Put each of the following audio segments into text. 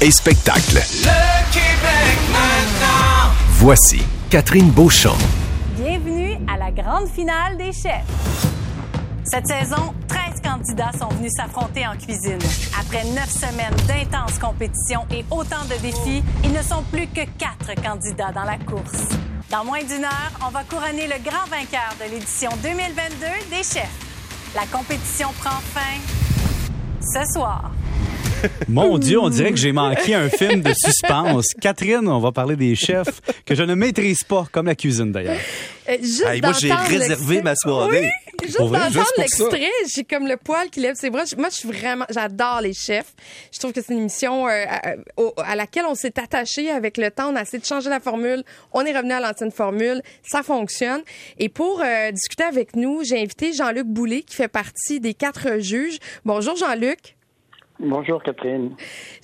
Et spectacle. Le Québec maintenant. Voici Catherine Beauchamp. Bienvenue à la grande finale des chefs. Cette saison, 13 candidats sont venus s'affronter en cuisine. Après neuf semaines d'intenses compétitions et autant de défis, ils ne sont plus que quatre candidats dans la course. Dans moins d'une heure, on va couronner le grand vainqueur de l'édition 2022 des chefs. La compétition prend fin ce soir. Mon Dieu, on dirait que j'ai manqué un film de suspense. Catherine, on va parler des chefs que je ne maîtrise pas, comme la cuisine d'ailleurs. Euh, juste Hey, moi, j'ai réservé ma soirée. Oui, juste d'entendre l'extrait, j'ai comme le poil qui lève ses bras. Moi, je suis vraiment, j'adore les chefs. Je trouve que c'est une émission euh, à, au- à laquelle on s'est attaché avec le temps. On a essayé de changer la formule. On est revenu à l'ancienne formule. Ça fonctionne. Et pour euh, discuter avec nous, j'ai invité Jean-Luc Boulay, qui fait partie des quatre juges. Bonjour, Jean-Luc. Bonjour Catherine.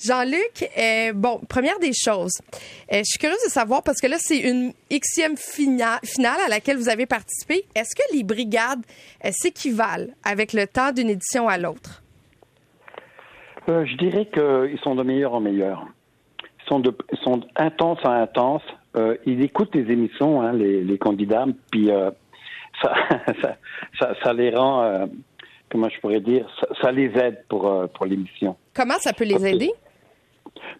Jean-Luc, euh, bon, première des choses, euh, je suis curieuse de savoir parce que là, c'est une Xème fina- finale à laquelle vous avez participé. Est-ce que les brigades euh, s'équivalent avec le temps d'une édition à l'autre? Je dirais qu'ils sont de meilleur en meilleur. Ils sont, de, ils sont intenses à intenses. Ils écoutent les émissions, hein, les, les candidats, puis ça, ça, ça, ça les rend, comment je pourrais dire, ça, ça les aide pour, euh, pour l'émission. Comment ça peut les aider?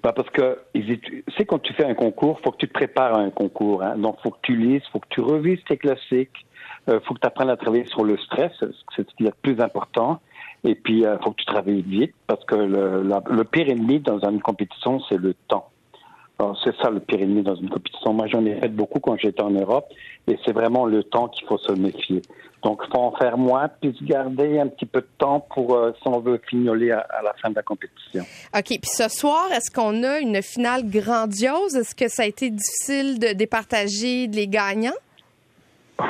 Parce que étu- tu sais quand tu fais un concours, faut que tu te prépares à un concours. Hein. Donc faut que tu lises, faut que tu revises tes classiques, euh, faut que tu apprennes à travailler sur le stress, c'est ce qui est le plus important. Et puis euh, faut que tu travailles vite parce que le, la- le pire ennemi dans une compétition c'est le temps. C'est ça le pire ennemi dans une compétition. Moi j'en ai fait beaucoup quand j'étais en Europe et c'est vraiment le temps qu'il faut se méfier. Donc faut en faire moins puis se garder un petit peu de temps pour euh, si on veut fignoler à- à la fin de la compétition. OK. Puis ce soir, est-ce qu'on a une finale grandiose? Est-ce que ça a été difficile de départager les gagnants?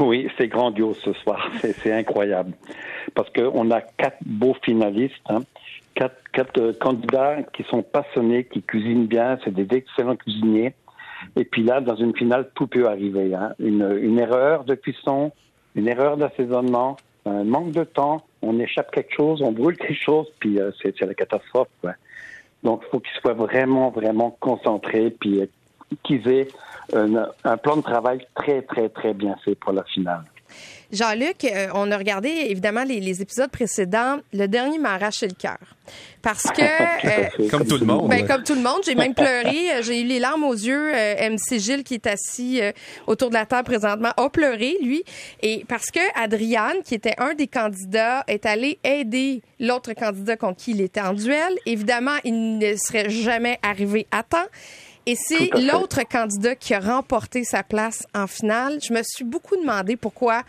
Oui, c'est grandiose ce soir. C'est, c'est incroyable. Parce qu'on a quatre beaux finalistes, hein. Quatre, quatre euh, candidats qui sont passionnés, qui cuisinent bien, c'est des excellents cuisiniers. Et puis là, dans une finale, tout peut arriver. Hein. Une, une erreur de cuisson, une erreur d'assaisonnement, un manque de temps, on échappe quelque chose, on brûle quelque chose, puis euh, c'est, la catastrophe. Quoi. Donc, il faut qu'ils soient vraiment, vraiment concentrés, puis euh, qu'ils aient un plan de travail très, très, très bien fait pour la finale. Jean-Luc, euh, on a regardé évidemment les, les épisodes précédents. Le dernier m'a arraché le cœur. Parce que, euh, Comme tout le monde. ben, comme tout le monde, j'ai même pleuré. Euh, J'ai eu les larmes aux yeux. Euh, MC Gilles, qui est assis euh, autour de la table présentement, a pleuré, lui. Et parce que Adriane, qui était un des candidats, est allé aider l'autre candidat contre qui il était en duel. Évidemment, il ne serait jamais arrivé à temps. Et c'est l'autre candidat qui a remporté sa place en finale. Je me suis beaucoup demandé pourquoi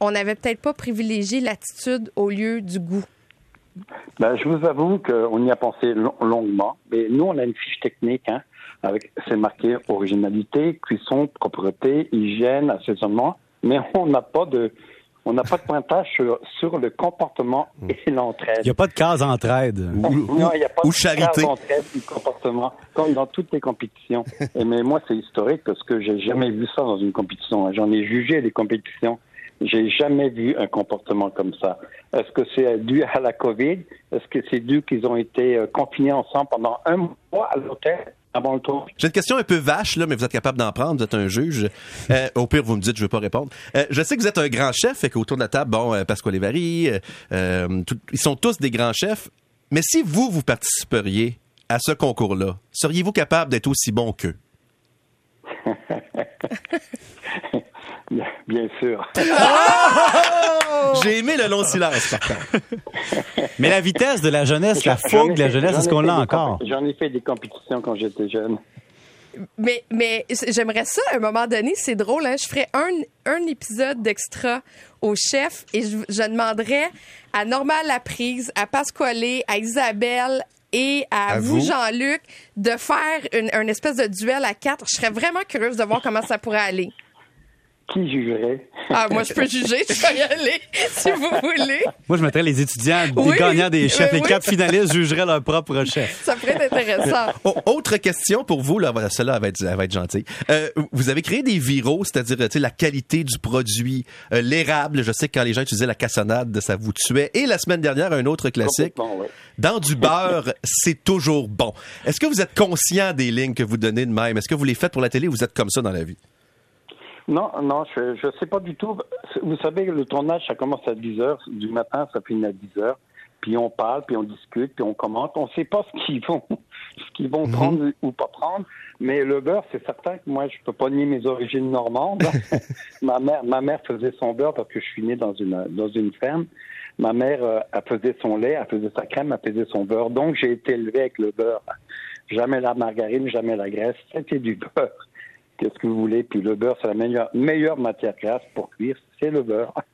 on n'avait peut-être pas privilégié l'attitude au lieu du goût. Ben, je vous avoue qu'on y a pensé long- longuement, mais nous, on a une fiche technique, hein, avec, c'est marqué originalité, cuisson, propreté, hygiène, assaisonnement, mais on n'a pas de, on n'a pas de pointage sur, sur le comportement et l'entraide. Il n'y a pas de case entraide. Non, il n'y a pas ou de charité. case d'entraide du comportement, comme dans toutes les compétitions. Et mais moi, c'est historique parce que j'ai jamais vu ça dans une compétition. J'en ai jugé des compétitions. J'ai jamais vu un comportement comme ça. Est-ce que c'est dû à la COVID? Est-ce que c'est dû qu'ils ont été euh, confinés ensemble pendant un mois à l'hôtel? Avant le tour? J'ai une question un peu vache, là, mais vous êtes capable d'en prendre. Vous êtes un juge. Euh, au pire, vous me dites, je ne veux pas répondre. Euh, je sais que vous êtes un grand chef, fait qu'autour de la table, bon, euh, Pasquale euh, ils sont tous des grands chefs. Mais si vous, vous participeriez à ce concours-là, seriez-vous capable d'être aussi bon qu'eux? Bien, bien sûr. J'ai aimé le long silence, par contre. Mais la vitesse de la jeunesse, la fougue de la jeunesse, est-ce qu'on l'a encore? J'en ai fait des compétitions quand j'étais jeune. Mais, mais j'aimerais ça, à un moment donné, c'est drôle, hein, je ferais un, un épisode d'extra au chef et je, je demanderais à Normal Laprise, à Pasquale, à Isabelle et à, À vous, vous. Jean-Luc, de faire une, une espèce de duel à quatre. Je serais vraiment curieuse de voir comment ça pourrait aller. Qui jugerait? Ah, moi, je peux juger. Je vais y aller, si vous voulez. Moi, je mettrais les étudiants, les Oui, gagnants des chefs. oui, Les oui. quatre finalistes jugeraient leur propre chef. Ça pourrait être intéressant. Oh, autre question pour vous, là, voilà, celle-là elle va être, elle va être gentille. Euh, vous avez créé des viraux, c'est-à-dire tu sais, la qualité du produit, euh, l'érable. Je sais que quand les gens utilisaient la cassonade, ça vous tuait. Et la semaine dernière, un autre classique. Ouais. Dans du beurre, c'est toujours bon. Est-ce que vous êtes conscient des lignes que vous donnez de même? Est-ce que vous les faites pour la télé ou vous êtes comme ça dans la vie? Non, non, je je sais pas du tout. Vous savez, le tournage, ça commence à 10 heures du matin, ça finit à 10 heures. Puis on parle, puis on discute, puis on commente. On sait pas ce qu'ils vont, ce qu'ils vont prendre ou pas prendre. Mais le beurre, c'est certain que moi, je peux pas nier mes origines normandes. ma mère, ma mère faisait son beurre parce que je suis né dans une dans une ferme. Ma mère, euh, elle faisait son lait, elle faisait sa crème, elle faisait son beurre. Donc j'ai été élevé avec le beurre. Jamais la margarine, jamais la graisse. C'était du beurre. Qu'est-ce que vous voulez? Puis le beurre, c'est la meilleure, meilleure matière grasse pour cuire, c'est le beurre.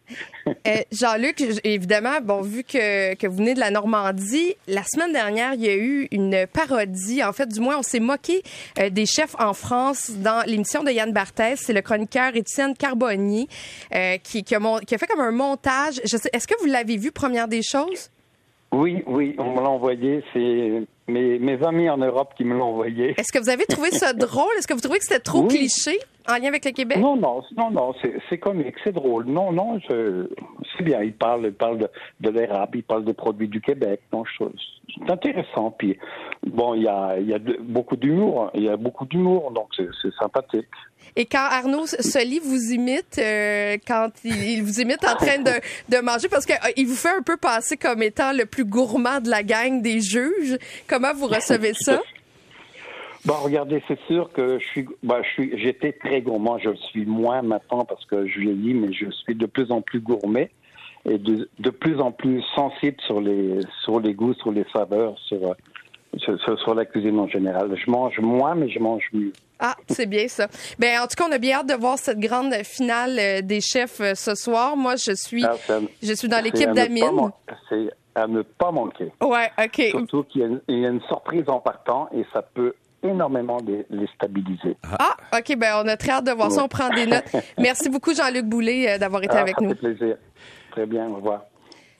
Euh, Jean-Luc, évidemment, bon, vu que, que vous venez de la Normandie, la semaine dernière, il y a eu une parodie. En fait, du moins, on s'est moqué euh, des chefs en France dans l'émission de Yann Barthès. C'est le chroniqueur Étienne Carbonnier euh, qui, qui, a mon- qui a fait comme un montage. Est-ce que vous l'avez vu, première des choses? Oui, oui, on me l'a envoyé. C'est mes, mes amis en Europe qui me l'ont envoyé. Est-ce que vous avez trouvé ça drôle? Est-ce que vous trouvez que c'était trop Oui. cliché? En lien avec le Québec? Non, non, non, non, c'est comique, c'est drôle. Non, non, je- c'est bien. Il parle, il parle de, de l'érable, il parle des produits du Québec. Non, c'est intéressant. Puis bon, il y a, il y a de- beaucoup d'humour. Il y a beaucoup d'humour, donc c'est c'est sympathique. Et quand Arnaud Soli vous imite, euh, quand il, il vous imite en train de, de manger, parce qu'il vous fait un peu passer comme étant le plus gourmand de la gang des juges, comment vous recevez ça? Bon, regardez, c'est sûr que je suis, bah, je suis, j'étais très gourmand. Je le suis moins maintenant parce que je vieillis, mais je suis de plus en plus gourmet et de, de plus en plus sensible sur les, sur les goûts, sur les saveurs, sur, sur, sur- la cuisine en général. Je mange moins, mais je mange mieux. Ah, c'est bien ça. Ben, en tout cas, on a bien hâte de voir cette grande finale euh, des chefs euh, ce soir. Moi, je suis, Ah, je suis dans l'équipe d'Amine. C'est à ne pas manquer. Ouais, OK. Surtout qu'il y, a une- il y a une surprise en partant et ça peut énormément les, les stabiliser. Ah, OK, ben, on a très hâte de voir ça. On prend des notes. Merci beaucoup, Jean-Luc Boulay, euh, d'avoir été Ah, avec ça nous. fait plaisir. Très bien, au revoir.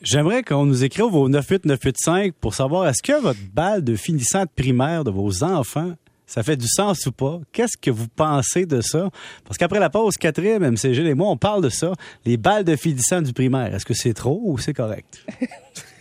J'aimerais qu'on nous écrive au 98985 pour savoir est-ce que votre balle de finissant de primaire de vos enfants, ça fait du sens ou pas? Qu'est-ce que vous pensez de ça? Parce qu'après la pause, Catherine, MCG et moi, on parle de ça. Les balles de finissant du primaire, est-ce que c'est trop ou c'est correct?